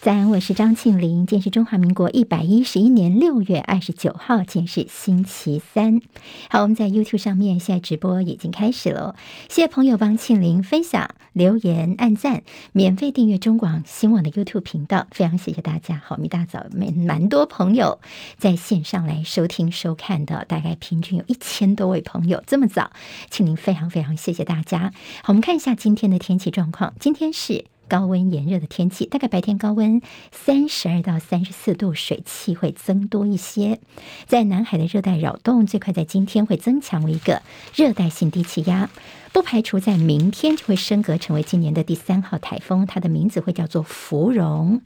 早安，我是张庆玲。今天是中华民国一百一十一年六月二十九号，今天是星期三。好，我们在 YouTube 上面现在直播已经开始了。谢谢朋友帮庆玲分享、留言、按赞、免费订阅中广新闻网的 YouTube 频道，非常谢谢大家。好，我们一大早蛮蛮多朋友在线上来收听收看的，大概平均有一千多位朋友。这么早，庆玲非常非常谢谢大家。好，我们看一下今天的天气状况。今天是。高温炎热的天气，大概白天高温三十二到三十四度，水汽会增多一些。在南海的热带扰动，最快在今天会增强为一个热带性低气压，不排除在明天就会升格成为今年的第三号台风，它的名字会叫做芙蓉。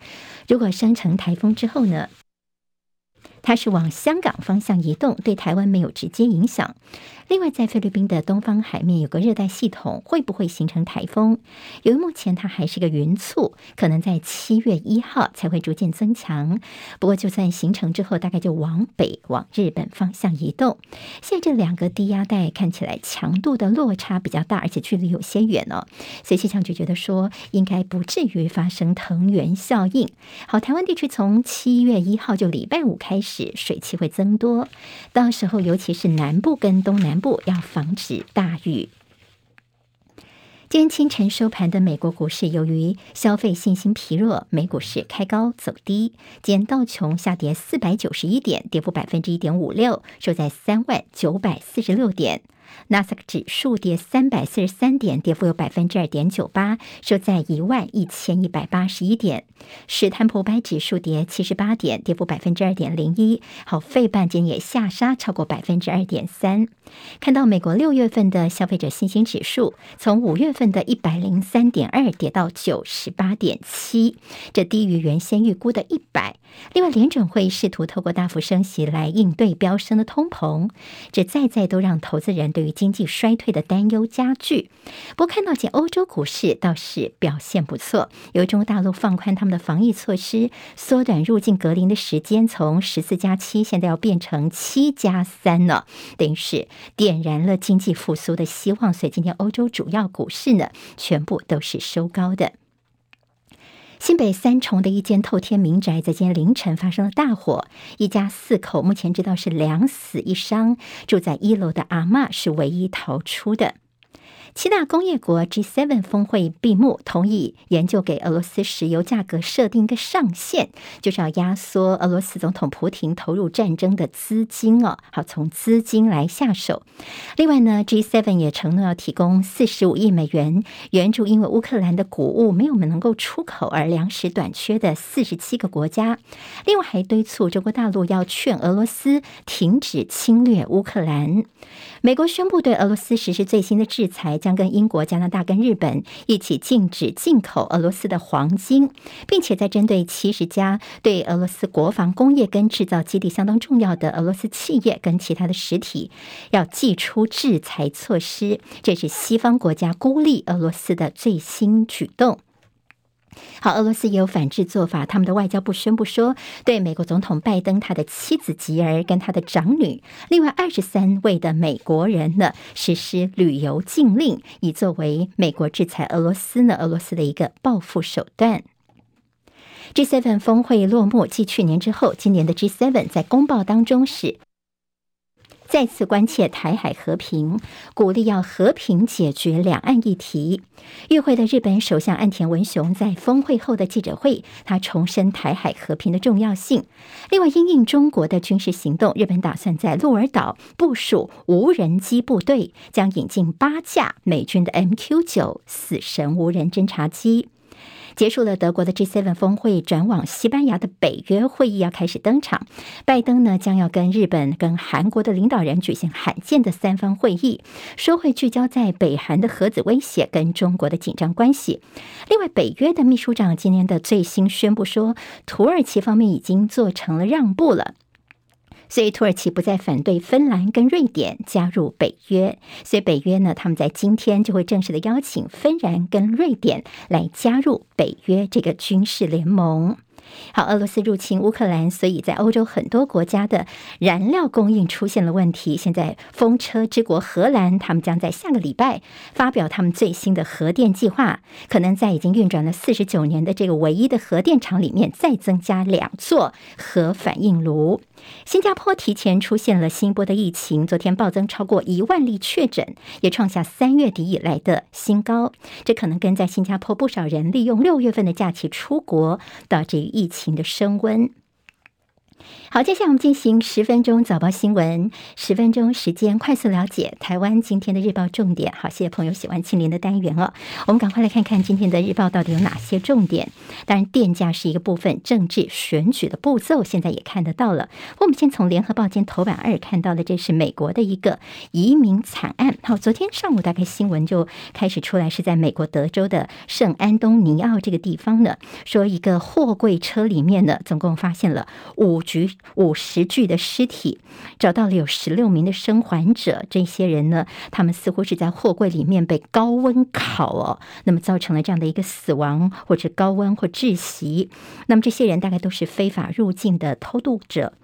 如果生成台风之后呢，它是往香港方向移动，对台湾没有直接影响。另外，在菲律宾的东方海面有个热带系统，会不会形成台风？由于目前它还是个云簇，可能在七月一号才会逐渐增强。不过，就算形成之后，大概就往北往日本方向移动。现在这两个低压带看起来强度的落差比较大，而且距离有些远哦，所以气象局觉得说应该不至于发生藤原效应。好，台湾地区从七月一号就礼拜五开始水汽会增多，到时候尤其是南部跟东南。部要防止大雨。今天清晨收盘的美国股市，由于消费信心疲弱，美股市开高走低。今天道琼下跌四百九十一点，跌幅百分之一点五六，收在三万九百四十六点。纳斯达克指数跌三百四十三点，跌幅有百分之二点九八，收在一万一千一百八十一点。史坦普百指数跌七十八点，跌幅百分之二点零一。好，费半今也下杀超过百分之二点三。看到美国六月份的消费者信心指数，从五月份的一百零三点二跌到九十八点七，这低于原先预估的一百。另外，联准会试图透过大幅升息来应对飙升的通膨，这再再都让投资人对于经济衰退的担忧加剧。不过，看到见欧洲股市倒是表现不错，由中国大陆放宽他们的防疫措施，缩短入境隔离的时间，从十四加七现在要变成七加三了，等于是点燃了经济复苏的希望。所以今天欧洲主要股市呢，全部都是收高的。新北三重的一间透天民宅，在今天凌晨发生了大火，一家四口目前知道是两死一伤，住在一楼的阿嬷是唯一逃出的。七大工业国 G7 峰会闭幕，同意研究给俄罗斯石油价格设定一个上限，就是要压缩俄罗斯总统普廷投入战争的资金哦。好，从资金来下手。另外呢，G7 也承诺要提供四十五亿美元援助，因为乌克兰的谷物没有能够出口而粮食短缺的四十七个国家。另外还敦促中国大陆要劝俄罗斯停止侵略乌克兰。美国宣布对俄罗斯实施最新的制裁。将跟英国、加拿大跟日本一起禁止进口俄罗斯的黄金，并且在针对七十家对俄罗斯国防工业跟制造基地相当重要的俄罗斯企业跟其他的实体，要祭出制裁措施。这是西方国家孤立俄罗斯的最新举动。好，俄罗斯也有反制做法。他们的外交部宣布说，对美国总统拜登他的妻子吉尔跟他的长女，另外二十三位的美国人呢，实施旅游禁令，以作为美国制裁俄罗斯呢，俄罗斯的一个报复手段。G7 峰会落幕，继去年之后，今年的 G7 在公报当中是。再次关切台海和平，鼓励要和平解决两岸议题。与会的日本首相岸田文雄在峰会后的记者会，他重申台海和平的重要性。另外，因应中国的军事行动，日本打算在鹿儿岛部署无人机部队，将引进八架美军的 MQ 九死神无人侦察机。结束了德国的 G7 峰会，转往西班牙的北约会议要开始登场。拜登呢，将要跟日本、跟韩国的领导人举行罕见的三方会议，说会聚焦在北韩的核子威胁跟中国的紧张关系。另外，北约的秘书长今年的最新宣布说，土耳其方面已经做成了让步了。所以土耳其不再反对芬兰跟瑞典加入北约，所以北约呢，他们在今天就会正式的邀请芬兰跟瑞典来加入北约这个军事联盟。好，俄罗斯入侵乌克兰，所以在欧洲很多国家的燃料供应出现了问题。现在风车之国荷兰，他们将在下个礼拜发表他们最新的核电计划，可能在已经运转了四十九年的这个唯一的核电厂里面再增加两座核反应炉。新加坡提前出现了新一波的疫情，昨天暴增超过一万例确诊，也创下三月底以来的新高。这可能跟在新加坡不少人利用六月份的假期出国，导致于疫情的升温。好，接下来我们进行十分钟早报新闻，十分钟时间快速了解台湾今天的日报重点。好，谢谢朋友喜欢庆林的单元哦。我们赶快来看看今天的日报到底有哪些重点。当然，电价是一个部分，政治选举的步骤现在也看得到了。我们先从联合报今天头版二看到的，这是美国的一个移民惨案。好，昨天上午大概新闻就开始出来，是在美国德州的圣安东尼奥这个地方呢，说一个货柜车里面呢，总共发现了五局。五十具的尸体，找到了有十六名的生还者。这些人呢，他们似乎是在货柜里面被高温烤哦，那么造成了这样的一个死亡，或者高温或窒息。那么这些人大概都是非法入境的偷渡者。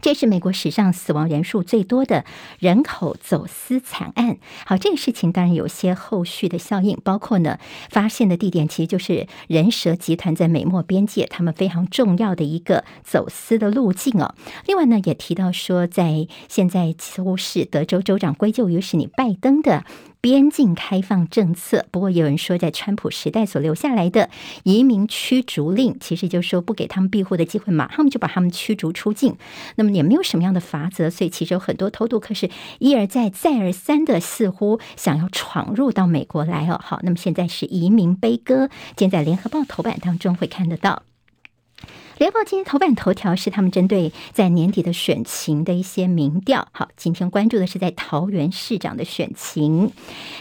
这是美国史上死亡人数最多的人口走私惨案。好，这个事情当然有些后续的效应，包括呢，发现的地点其实就是人蛇集团在美墨边界，他们非常重要的一个走私的路径哦。另外呢，也提到说，在现在似乎是德州州长归咎于是你拜登的。边境开放政策，不过有人说，在川普时代所留下来的移民驱逐令，其实就是说不给他们庇护的机会，马上就把他们驱逐出境。那么也没有什么样的法则，所以其实有很多偷渡客是一而再、再而三的，似乎想要闯入到美国来哦。好，那么现在是移民悲歌，今天在联合报头版当中会看得到。联合报今天头版头条是他们针对在年底的选情的一些民调。好，今天关注的是在桃园市长的选情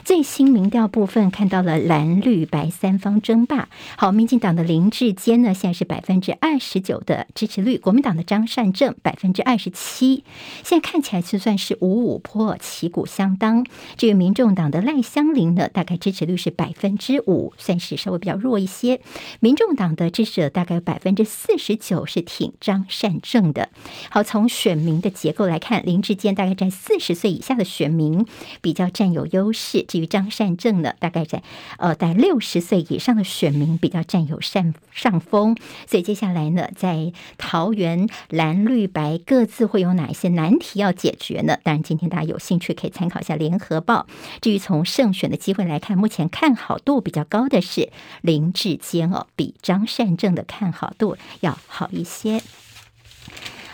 最新民调部分，看到了蓝绿白三方争霸。好，民进党的林志坚呢，现在是百分之二十九的支持率；国民党的张善政百分之二十七。现在看起来就算是五五破，旗鼓相当。至于民众党的赖香伶呢，大概支持率是百分之五，算是稍微比较弱一些。民众党的支持者大概有百分之四十。十九是挺张善政的。好，从选民的结构来看，林志坚大概在四十岁以下的选民比较占有优势。至于张善政呢，大概在呃在六十岁以上的选民比较占有上上风。所以接下来呢，在桃园蓝绿白各自会有哪一些难题要解决呢？当然，今天大家有兴趣可以参考一下联合报。至于从胜选的机会来看，目前看好度比较高的是林志坚哦，比张善政的看好度要好一些。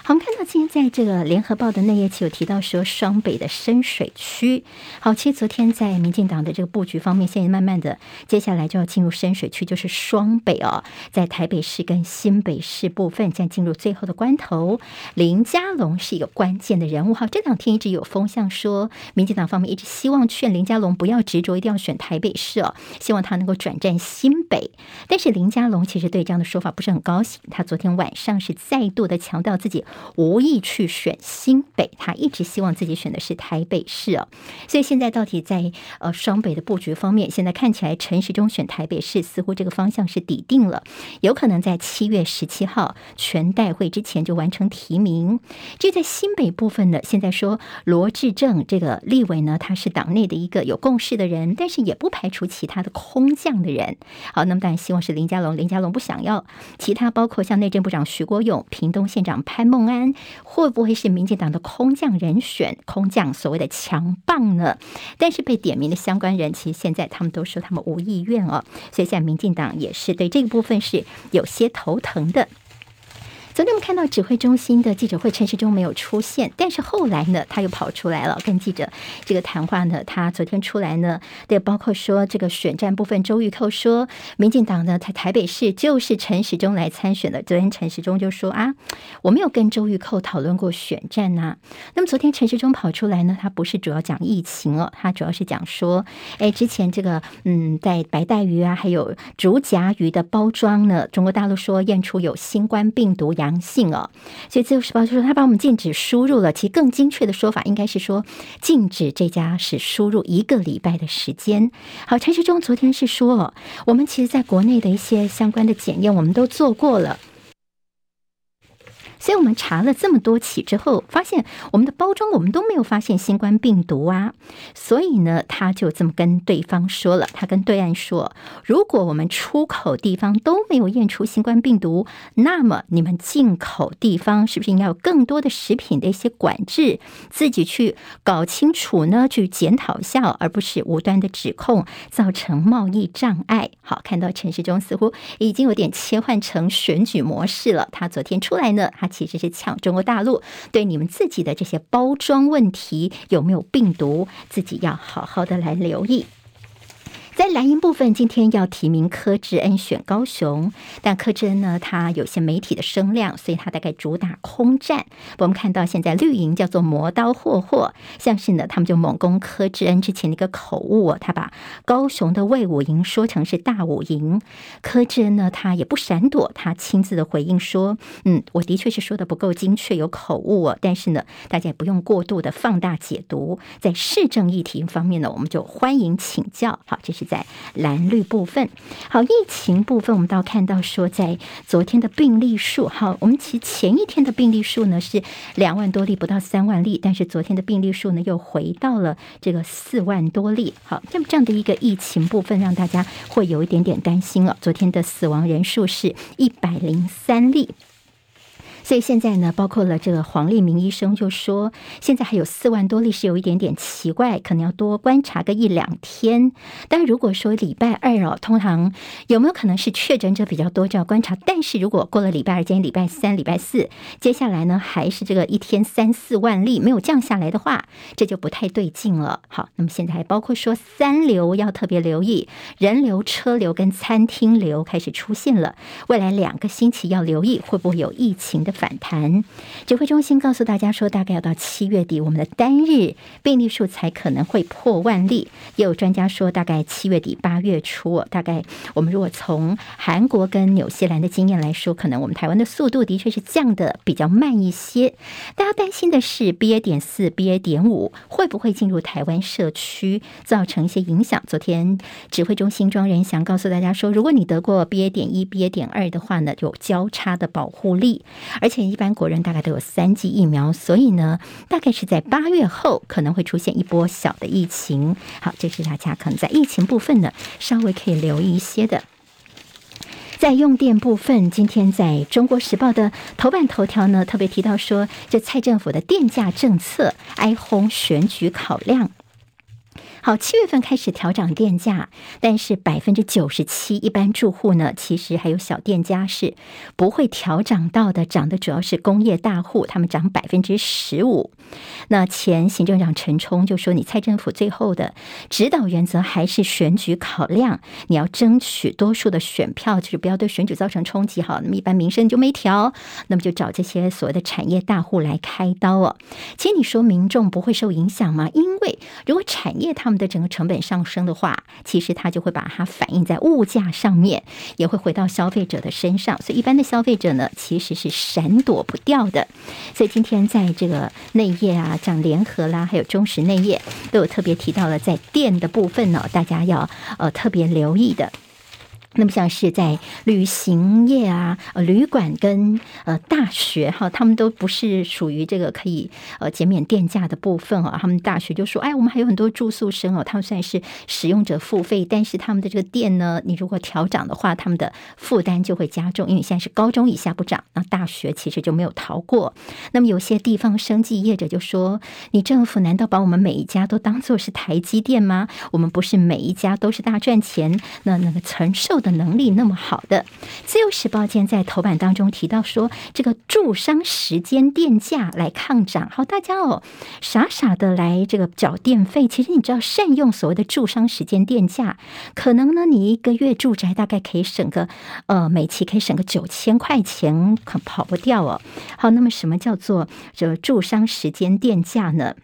好，我们看到今天在这个联合报的内页期有提到说，双北的深水区。好，其实昨天在民进党的这个布局方面，现在慢慢的接下来就要进入深水区，就是双北哦，在台北市跟新北市部分将进入最后的关头。林佳龙是一个关键的人物。好，这两天一直有风向说，民进党方面一直希望劝林佳龙不要执着一定要选台北市哦，希望他能够转战新北。但是林佳龙其实对这样的说法不是很高兴，他昨天晚上是再度的强调自己。无意去选新北，他一直希望自己选的是台北市哦。所以现在到底在呃双北的布局方面，现在看起来陈时中选台北市似乎这个方向是底定了，有可能在七月十七号全代会之前就完成提名。就在新北部分呢，现在说罗志政这个立委呢，他是党内的一个有共识的人，但是也不排除其他的空降的人。好，那么当然希望是林佳龙，林佳龙不想要其他，包括像内政部长徐国勇、屏东县长潘孟。安会不会是民进党的空降人选？空降所谓的强棒呢？但是被点名的相关人，其实现在他们都说他们无意愿哦，所以现在民进党也是对这个部分是有些头疼的。昨天我们看到指挥中心的记者会，陈时中没有出现，但是后来呢，他又跑出来了，跟记者这个谈话呢。他昨天出来呢，对，包括说这个选战部分，周玉蔻说，民进党呢，在台北市就是陈时中来参选的。昨天陈时中就说啊，我没有跟周玉蔻讨论过选战呐、那么昨天陈时中跑出来呢，他不是主要讲疫情哦，他主要是讲说，哎，之前这个嗯，在白带鱼啊，还有竹荚鱼的包装呢，中国大陆说验出有新冠病毒呀阳性哦，所以自由时报就说他把我们禁止输入了。其实更精确的说法应该是说禁止这家是输入一个礼拜的时间。好，陈时中昨天是说，我们其实在国内的一些相关的检验我们都做过了。所以我们查了这么多起之后，发现我们的包装我们都没有发现新冠病毒啊。所以呢，他就这么跟对方说了，他跟对岸说，如果我们出口地方都没有验出新冠病毒，那么你们进口地方是不是应该有更多的食品的一些管制，自己去搞清楚呢？去检讨一下，而不是无端的指控，造成贸易障碍。好，看到陈时中似乎已经有点切换成选举模式了。他昨天出来呢，他其实是抢中国大陆，对你们自己的这些包装问题有没有病毒，自己要好好的来留意。在蓝营部分，今天要提名柯志恩选高雄，但柯志恩呢，他有些媒体的声量，所以他大概主打空战。我们看到现在绿营叫做磨刀霍霍，像是呢，他们就猛攻柯志恩之前的一个口误哦，他把高雄的魏武营说成是大武营。柯志恩呢，他也不闪躲，他亲自的回应说：“嗯，我的确是说的不够精确，有口误哦，但是呢，大家也不用过度的放大解读。在市政议题方面呢，我们就欢迎请教。好，这是。在蓝绿部分，好，疫情部分，我们倒看到说，在昨天的病例数，好，我们其前一天的病例数呢是两万多例，不到三万例，但是昨天的病例数呢又回到了这个四万多例，好，那么这样的一个疫情部分，让大家会有一点点担心了。昨天的死亡人数是一百零三例。所以现在呢，包括了这个黄立明医生就说，现在还有四万多例是有一点点奇怪，可能要多观察个一两天。但如果说礼拜二哦，通常有没有可能是确诊者比较多，就要观察。但是如果过了礼拜二，今天礼拜三、礼拜四，接下来呢还是这个一天三四万例没有降下来的话，这就不太对劲了。好，那么现在还包括说三流要特别留意，人流、车流跟餐厅流开始出现了，未来两个星期要留意会不会有疫情的反弹，指挥中心告诉大家说，大概要到七月底，我们的单日病例数才可能会破万例。也有专家说，大概七月底八月初，大概我们如果从韩国跟纽西兰的经验来说，可能我们台湾的速度的确是降得比较慢一些。大家担心的是 BA. 点四、BA. 点五会不会进入台湾社区，造成一些影响？昨天指挥中心庄人祥告诉大家说，如果你得过 BA. 点一、BA. 点二的话呢，有交叉的保护力。而且一般国人大概都有三剂疫苗，所以呢，大概是在八月后可能会出现一波小的疫情。好，这是大家可能在疫情部分呢稍微可以留意一些的。在用电部分，今天在中国时报的头版头条呢，特别提到说，这蔡政府的电价政策哀轰选举考量。好，七月份开始调涨电价，但是百分之九十七一般住户呢，其实还有小店家是不会调涨到的，涨的主要是工业大户，他们涨百分之十五。那前行政长陈冲就说：“你蔡政府最后的指导原则还是选举考量，你要争取多数的选票，就是不要对选举造成冲击。好，那么一般民生就没调，那么就找这些所谓的产业大户来开刀哦。其实你说民众不会受影响吗？因为如果产业他们的整个成本上升的话，其实它就会把它反映在物价上面，也会回到消费者的身上。所以，一般的消费者呢，其实是闪躲不掉的。所以，今天在这个内页啊，像联合啦，还有中石内页，都有特别提到了在电的部分呢，大家要呃特别留意的。那么像是在旅行业啊、呃旅馆跟呃大学哈，他们都不是属于这个可以呃减免电价的部分啊。他们大学就说：“哎，我们还有很多住宿生哦，他们算是使用者付费，但是他们的这个电呢，你如果调涨的话，他们的负担就会加重。因为现在是高中以下不涨，那大学其实就没有逃过。那么有些地方生计业者就说：你政府难道把我们每一家都当做是台积电吗？我们不是每一家都是大赚钱，那那个承受。”的能力那么好的，自由时报今天在头版当中提到说，这个住商时间电价来抗涨，好，大家哦傻傻的来这个缴电费，其实你知道善用所谓的住商时间电价，可能呢你一个月住宅大概可以省个呃每期可以省个九千块钱，可跑不掉哦。好，那么什么叫做这住商时间电价呢？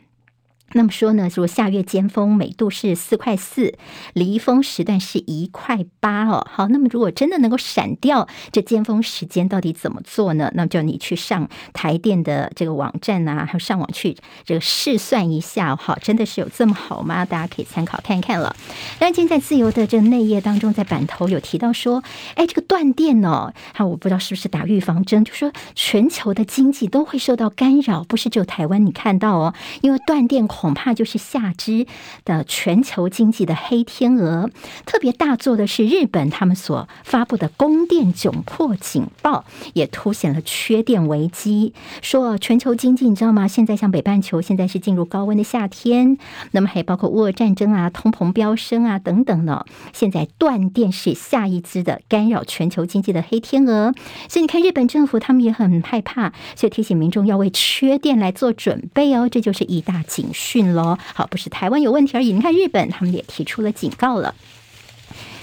那么说呢，如果下月尖峰每度是四块四，离峰时段是一块八哦。好，那么如果真的能够闪掉这尖峰时间，到底怎么做呢？那么就你去上台电的这个网站啊，还有上网去这个试算一下，好，真的是有这么好吗？大家可以参考看一看了。但今天在自由的这个内页当中，在版头有提到说，哎，这个断电哦，好，我不知道是不是打预防针，就说全球的经济都会受到干扰，不是只有台湾你看到哦，因为断电。恐怕就是下支的全球经济的黑天鹅。特别大作的是日本，他们所发布的供电窘迫警报，也凸显了缺电危机。说全球经济，你知道吗？现在像北半球，现在是进入高温的夏天，那么还包括乌俄战争啊、通膨飙升啊等等呢。现在断电是下一支的干扰全球经济的黑天鹅。所以你看，日本政府他们也很害怕，所以提醒民众要为缺电来做准备哦。这就是一大警讯。讯喽，好，不是台湾有问题而已。你看日本，他们也提出了警告了。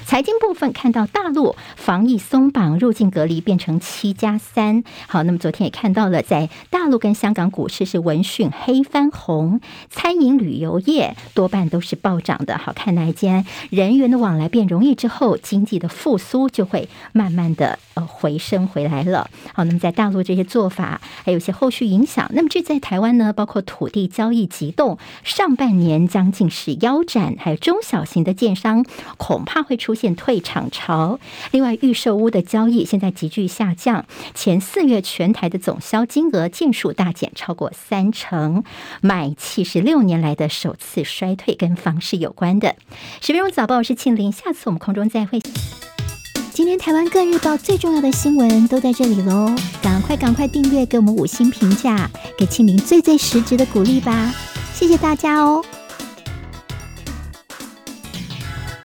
财经部分看到大陆防疫松绑，入境隔离变成七加三。好，那么昨天也看到了，在大陆跟香港股市是闻讯黑翻红，餐饮旅游业多半都是暴涨的。好，看来间人员的往来变容易之后，经济的复苏就会慢慢的呃回升回来了。好，那么在大陆这些做法还有些后续影响。那么这在台湾呢，包括土地交易急冻，上半年将近是腰斩，还有中小型的建商恐怕会出。现退场潮，另外预售屋的交易现在急剧下降，前四月全台的总销金额件数大减超过三成，买气是六年来的首次衰退，跟房市有关的。十分钟早报，我是庆玲，下次我们空中再会。今天台湾各日报最重要的新闻都在这里喽，赶快赶快订阅，给我们五星评价，给庆玲最最实质的鼓励吧，谢谢大家哦。